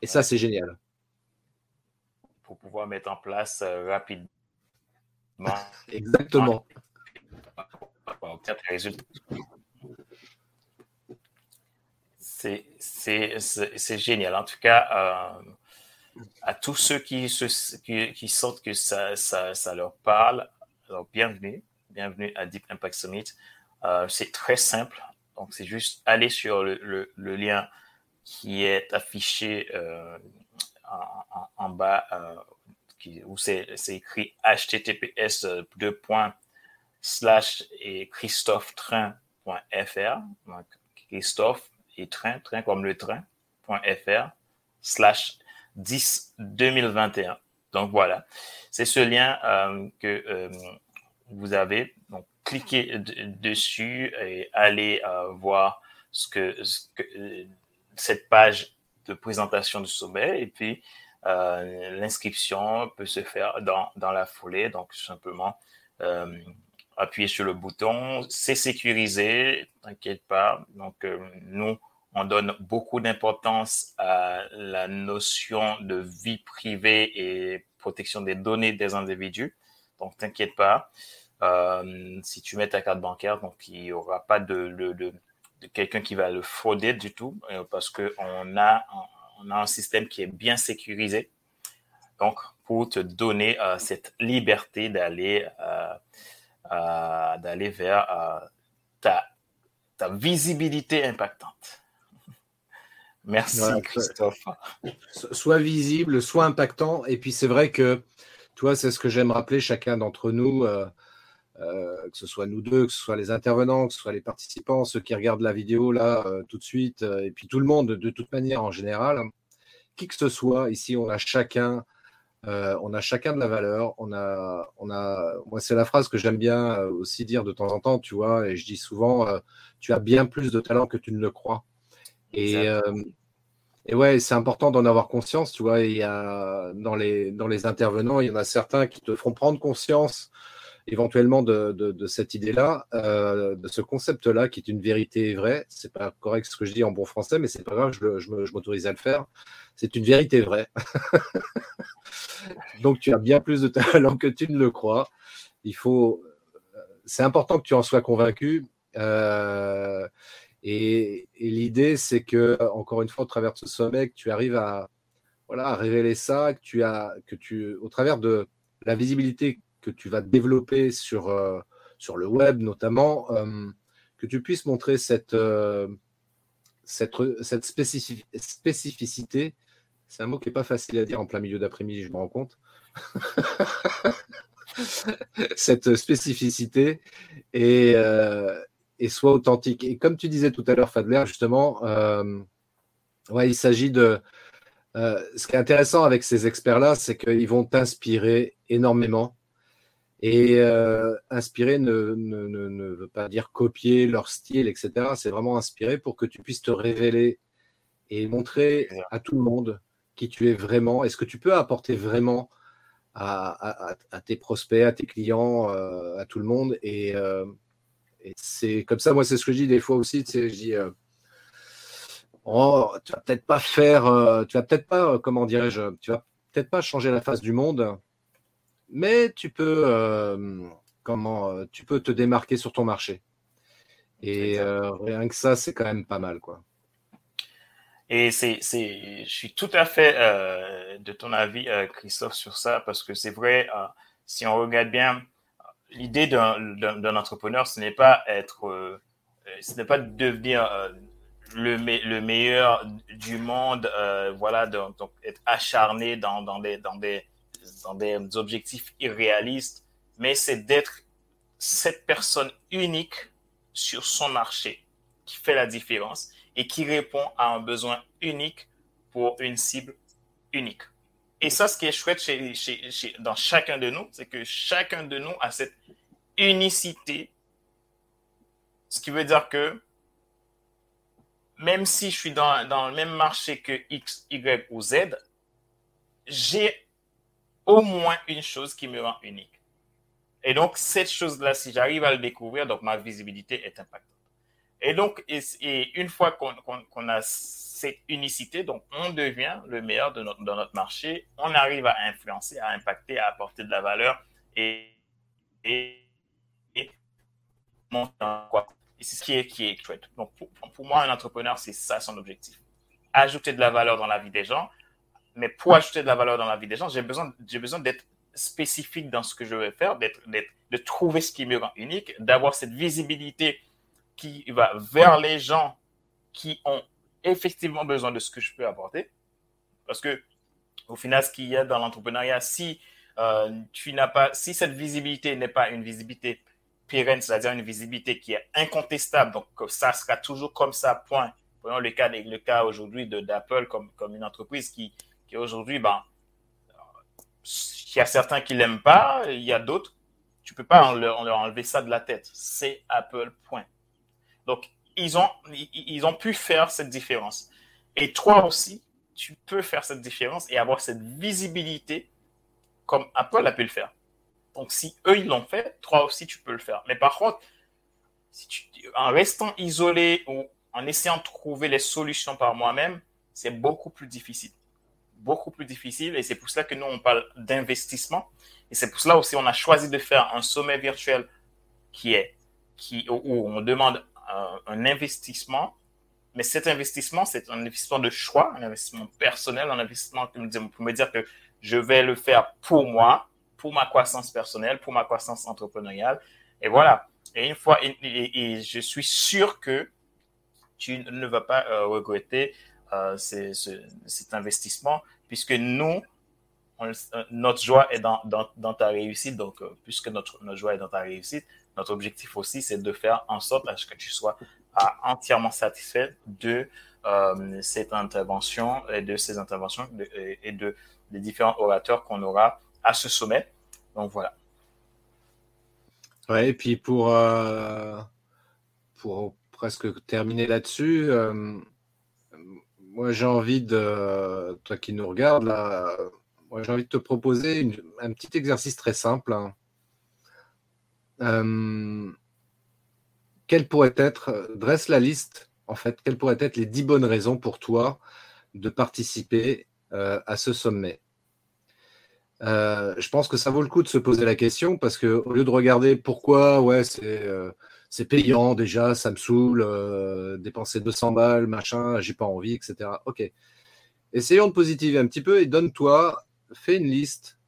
Et ça, c'est génial. Pour pouvoir mettre en place euh, rapidement. Exactement. C'est génial. En tout cas, euh, à tous ceux qui, se, qui, qui, sentent que ça, ça, ça, leur parle, alors bienvenue, bienvenue à Deep Impact Summit. Euh, c'est très simple, donc c'est juste aller sur le, le, le, lien qui est affiché euh, en, en, bas, euh, qui, où c'est écrit https euh, deux points slash et christophetrain.fr, donc Christophe et train, train comme le train.fr slash 10 2021. Donc voilà, c'est ce lien euh, que euh, vous avez. Donc cliquez dessus et allez euh, voir ce que, ce que, cette page de présentation du sommet et puis l'inscription peut se faire dans, dans la foulée. Donc tout simplement appuyer sur le bouton, c'est sécurisé, t'inquiète pas. Donc nous on donne beaucoup d'importance à la notion de vie privée et protection des données des individus. Donc, t'inquiète pas. Euh, si tu mets ta carte bancaire, donc il n'y aura pas de, quelqu'un qui va le frauder du tout, euh, parce qu'on a, un système qui est bien sécurisé. Donc, pour te donner euh, cette liberté d'aller vers ta visibilité impactante. Merci Christophe. Soit visible, soit impactant. Et puis c'est vrai que, toi, c'est ce que j'aime rappeler chacun d'entre nous, euh, euh, que ce soit nous deux, que ce soit les intervenants, que ce soit les participants, ceux qui regardent la vidéo là euh, tout de suite, et puis tout le monde de toute manière en général. Qui que ce soit, ici on a chacun, on a chacun de la valeur. On a, on a, moi c'est la phrase que j'aime bien aussi dire de temps en temps, tu vois, et je dis souvent, tu as bien plus de talent que tu ne le crois. Et, euh, et ouais, c'est important d'en avoir conscience, tu vois. Il y a dans les, dans les intervenants, il y en a certains qui te feront prendre conscience éventuellement de, de, de cette idée-là, euh, de ce concept-là, qui est une vérité vraie. C'est pas correct ce que je dis en bon français, mais c'est pas grave, je, je, je m'autorise à le faire. C'est une vérité vraie. Donc tu as bien plus de talent que tu ne le crois. Il faut, c'est important que tu en sois convaincu. Euh, et, l'idée, c'est que, encore une fois, au travers de ce sommet, que tu arrives à, voilà, à révéler ça, que tu as, que tu, au travers de la visibilité que tu vas développer sur, euh, sur le web notamment, euh, que tu puisses montrer cette, euh, cette, cette spécific spécificité. C'est un mot qui n'est pas facile à dire en plein milieu d'après-midi, je me rends compte. cette spécificité et, et sois authentique. Et comme tu disais tout à l'heure, Fadler, justement, ouais, il s'agit de. ce qui est intéressant avec ces experts-là, c'est qu'ils vont t'inspirer énormément. Et inspirer ne, ne, ne, veut pas dire copier leur style, etc. C'est vraiment inspirer pour que tu puisses te révéler et montrer à tout le monde qui tu es vraiment et ce que tu peux apporter vraiment à, tes prospects, à tes clients, euh, à tout le monde? Euh, et, c'est comme ça, moi, c'est ce que je dis des fois aussi. Tu sais, je dis, euh, oh, tu vas peut-être pas faire, tu vas peut-être pas, comment dirais-je, tu vas peut-être pas changer la face du monde, mais tu peux, comment, tu peux te démarquer sur ton marché. Et rien que ça, c'est quand même pas mal, quoi. Et c'est, je suis tout à fait euh, de ton avis, euh, Christophe, sur ça, parce que c'est vrai, euh, si on regarde bien, l'idée d'un, entrepreneur, ce n'est pas être, ce n'est pas devenir le, le, meilleur du monde, voilà, donc, être acharné dans, dans, des, dans, des, dans des objectifs irréalistes, mais c'est d'être cette personne unique sur son marché qui fait la différence et qui répond à un besoin unique pour une cible unique. Et ça, ce qui est chouette chez, chez, dans chacun de nous, c'est que chacun de nous a cette unicité. Ce qui veut dire que même si je suis dans, dans le même marché que X, Y ou Z, j'ai au moins une chose qui me rend unique. Et donc, cette chose-là, si j'arrive à le découvrir, donc ma visibilité est impactante. Et donc, et, une fois qu'on a cette unicité, donc on devient le meilleur de notre, notre marché, on arrive à influencer, à impacter, à apporter de la valeur et, et, et c'est ce qui est, qui est chouette. Donc, pour, pour moi, un entrepreneur, c'est ça son objectif. Ajouter de la valeur dans la vie des gens. Mais pour ajouter de la valeur dans la vie des gens, j'ai besoin, j'ai besoin d'être spécifique dans ce que je vais faire, d'être, de trouver ce qui me rend unique, d'avoir cette visibilité qui va vers les gens qui ont effectivement besoin de ce que je peux apporter. Parce que, au final, ce qu'il y a dans l'entrepreneuriat, si euh, tu n'as pas, si cette visibilité n'est pas une visibilité pérenne, c'est-à-dire une visibilité qui est incontestable, donc ça sera toujours comme ça, point. Prenons le cas, le cas aujourd'hui d'Apple comme, comme une entreprise qui, qui aujourd'hui, ben, il y a certains qui l'aiment pas, il y a d'autres, tu peux pas leur enlever ça de la tête. C'est Apple, point. Donc, ils ont, ils ont pu faire cette différence. Et toi aussi, tu peux faire cette différence et avoir cette visibilité comme Apple a pu le faire. Donc, si eux, ils l'ont fait, toi aussi, tu peux le faire. Mais par contre, si tu, en restant isolé ou en essayant de trouver les solutions par moi-même, c'est beaucoup plus difficile. Beaucoup plus difficile. Et c'est pour cela que nous, on parle d'investissement. Et c'est pour cela aussi on a choisi de faire un sommet virtuel qui est, qui, où on demande un, investissement, mais cet investissement, c'est un investissement de choix, un investissement personnel, un investissement pour me dire que je vais le faire pour moi, pour ma croissance personnelle, pour ma croissance entrepreneuriale. Et voilà. Et une fois, et, je suis sûr que tu ne vas pas euh, regretter euh, cet investissement, puisque nous, euh, notre joie est dans, dans, ta réussite. Donc, puisque notre, notre joie est dans ta réussite, notre objectif aussi, c'est de faire en sorte à ce que tu sois entièrement satisfait de euh, cette intervention et de ces interventions et de des différents orateurs qu'on aura à ce sommet. Donc voilà. Ouais, et puis pour, euh, pour presque terminer là-dessus, euh, moi j'ai envie de, toi qui nous regardes là, moi j'ai envie de te proposer un petit exercice très simple. Hein. Euh, quelle pourrait être, dresse la liste, en fait, quelles pourraient être les dix bonnes raisons pour toi de participer euh, à ce sommet? Euh, je pense que ça vaut le coup de se poser la question parce que au lieu de regarder pourquoi, ouais, c'est payant déjà, ça me saoule, dépenser 200 balles, machin, j'ai pas envie, etc. Ok. Essayons de positiver un petit peu et donne-toi, fais une liste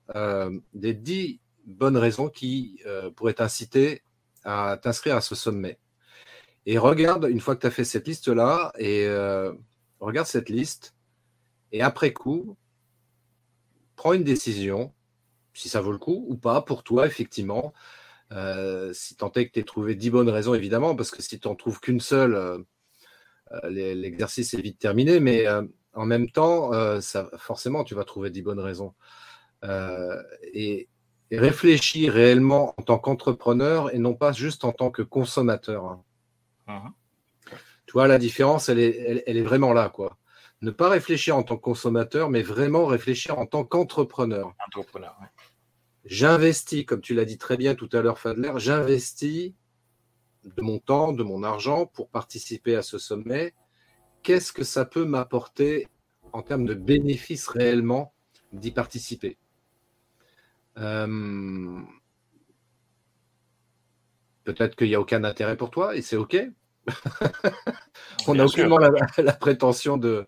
des 10 bonnes raisons qui euh, pourrait t'inciter à t'inscrire à ce sommet. Et regarde, une fois que tu as fait cette liste-là, et euh, regarde cette liste, et après coup, prends une décision, si ça vaut le coup ou pas, pour toi, effectivement. Euh, si tant est que tu aies trouvé dix bonnes raisons, évidemment, parce que si tu n'en trouves qu'une seule, euh, l'exercice est vite terminé, mais en même temps, ça, forcément, tu vas trouver dix bonnes raisons. et réfléchir réellement en tant qu'entrepreneur et non pas juste en tant que consommateur. Hein. Mmh tu vois, la différence, elle est, elle, est vraiment là, quoi. Ne pas réfléchir en tant que consommateur, mais vraiment réfléchir en tant qu'entrepreneur. Entrepreneur, J'investis, comme tu l'as dit très bien tout à l'heure, Fadler, j'investis de mon temps, de mon argent pour participer à ce sommet. Qu'est-ce que ça peut m'apporter en termes de bénéfices réellement d'y participer? Euh, Peut-être qu'il n'y a aucun intérêt pour toi et c'est OK. On n'a aucunement la, prétention de,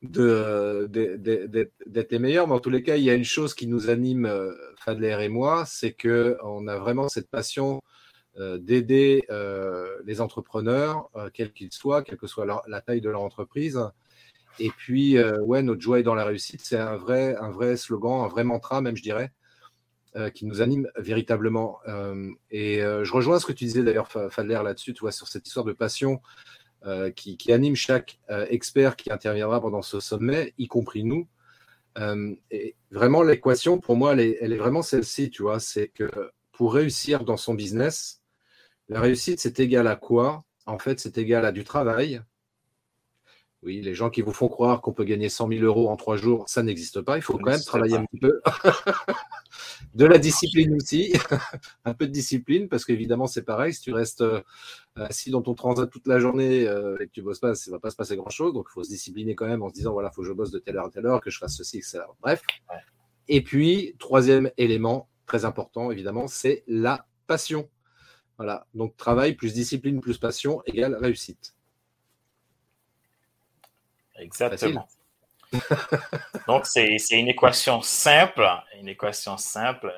d'être les meilleurs, mais en tous les cas, il y a une chose qui nous anime, euh, Fadler et moi, c'est qu'on a vraiment cette passion euh, d'aider les entrepreneurs, quels qu'ils soient, quelle que soit la taille de leur entreprise. Et puis, ouais, notre joie est dans la réussite, c'est un vrai, un vrai slogan, un vrai mantra, même, je dirais. Euh, qui nous anime véritablement. Euh, et euh, je rejoins ce que tu disais d'ailleurs, Fadler, là-dessus, tu vois, sur cette histoire de passion qui, anime chaque expert qui interviendra pendant ce sommet, y compris nous. et vraiment, l'équation, pour moi, elle est, elle est vraiment celle-ci, tu vois, c'est que pour réussir dans son business, la réussite, c'est égal à quoi? En fait, c'est égal à du travail, oui, les gens qui vous font croire qu'on peut gagner 100 000 euros en trois jours, ça n'existe pas. Il faut quand même travailler un petit peu. de la discipline aussi. un peu de discipline, parce qu'évidemment, c'est pareil. Si tu restes euh, assis dans ton transat toute la journée euh, et que tu bosses pas, ça ne va pas se passer grand-chose. Donc, il faut se discipliner quand même en se disant, voilà, il faut que je bosse de telle heure à telle heure, que je fasse ceci, etc. Bref. Et puis, troisième élément, très important, évidemment, c'est la passion. Voilà. Donc, travail plus discipline plus passion égale réussite. Exactement. Donc, c'est une équation simple, une équation simple,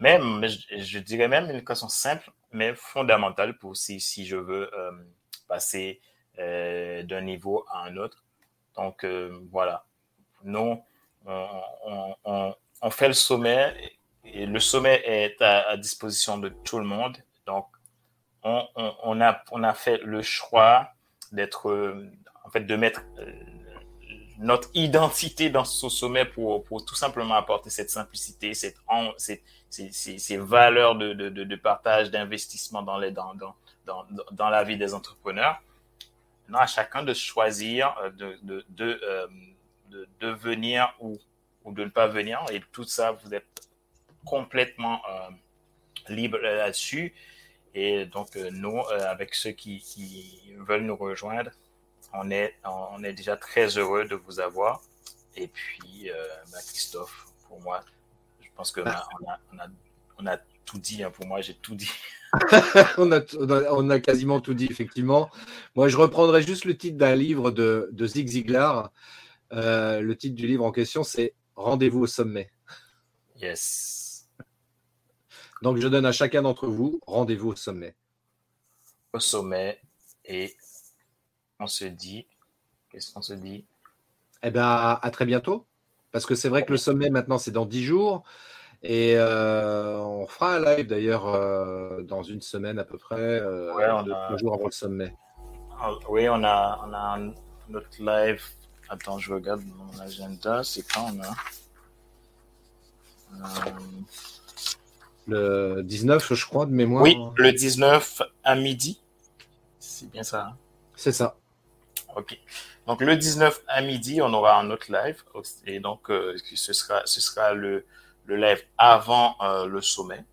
même, je, dirais même une équation simple, mais fondamentale pour si, si je veux euh, passer euh, d'un niveau à un autre. Donc, euh, voilà. Nous, on, on, fait le sommet et le sommet est à, disposition de tout le monde. Donc, on, a, on a fait le choix d'être de mettre euh, notre identité dans ce sommet pour, pour tout simplement apporter cette simplicité, cette, ces, ces, valeurs de, de, de partage, d'investissement dans, dans, dans, dans, dans, la vie des entrepreneurs. Non, à chacun de choisir euh, de, de, de, euh, venir ou, ou de ne pas venir. Et tout ça, vous êtes complètement libre là-dessus. Et donc, nous, avec ceux qui, qui veulent nous rejoindre, on est, on est déjà très heureux de vous avoir. Et puis, euh, bah, Christophe, pour moi, je pense que bah. on, a, tout dit. Hein. pour moi, j'ai tout dit. on, a, on, a, quasiment tout dit, effectivement. Moi, je reprendrai juste le titre d'un livre de, de Zig Ziglar. Euh, le titre du livre en question, c'est Rendez-vous au sommet. Yes. Donc, je donne à chacun d'entre vous rendez-vous au sommet. Au sommet et on se dit Qu'est-ce qu'on se dit? Eh bien, à très bientôt. Parce que c'est vrai que le sommet, maintenant, c'est dans 10 jours. Et euh, on fera un live d'ailleurs euh, dans une semaine à peu près, euh, deux, jours avant le sommet. Ah, oui, on a, on a notre live. Attends, je regarde mon agenda. C'est quand on a? Le 19, je crois, de mémoire. Oui, le 19 à midi. C'est bien ça. Hein? C'est ça. Ok. Donc le 19 à midi, on aura un autre live. Et donc, euh, ce sera, ce sera le, le live avant euh, le sommet.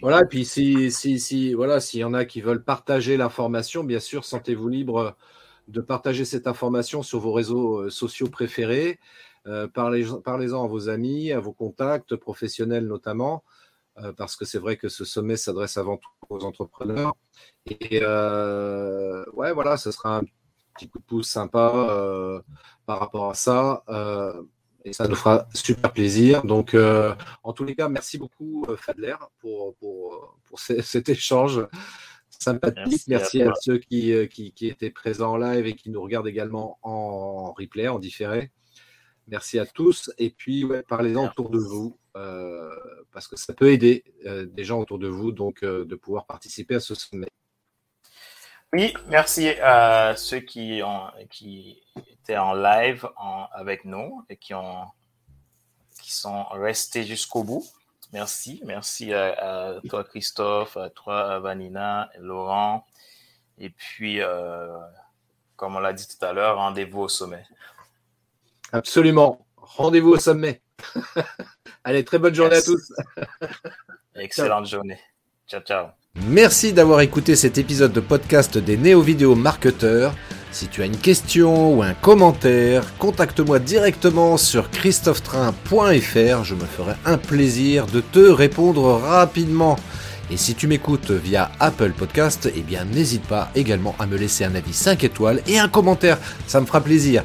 Voilà, et puis si, si, si, voilà, s'il y en a qui veulent partager l'information, bien sûr, sentez-vous libre de partager cette information sur vos réseaux euh, sociaux préférés. parlez-en à vos amis, à vos contacts professionnels notamment. Euh, parce que c'est vrai que ce sommet s'adresse avant tout aux entrepreneurs. Et euh, ouais, voilà, ce sera un petit coup de pouce sympa euh, par rapport à ça. et ça nous fera super plaisir. Donc, en tous les cas, merci beaucoup, Fadler, pour, pour, pour cet échange sympathique. Merci, à, ceux qui, qui, qui, étaient présents en live et qui nous regardent également en replay, en différé. Merci à tous. Et puis, parlez-en autour de vous, parce que ça peut aider des gens autour de vous donc de pouvoir participer à ce sommet. Oui, merci à ceux qui, ont, qui étaient en live avec nous et qui, ont, qui sont restés jusqu'au bout. Merci. Merci à, toi, Christophe, à toi, Vanina, Laurent. Et puis, euh, comme on l'a dit tout à l'heure, rendez-vous au sommet. Absolument. Rendez-vous au sommet. Allez, très bonne journée à tous. Excellente journée. Ciao, ciao. Merci d'avoir écouté cet épisode de podcast des néo-vidéo marketeurs. Si tu as une question ou un commentaire, contacte-moi directement sur christophetrain.fr. Je me ferai un plaisir de te répondre rapidement. Et si tu m'écoutes via Apple Podcast, eh bien n'hésite pas également à me laisser un avis 5 étoiles et un commentaire, ça me fera plaisir.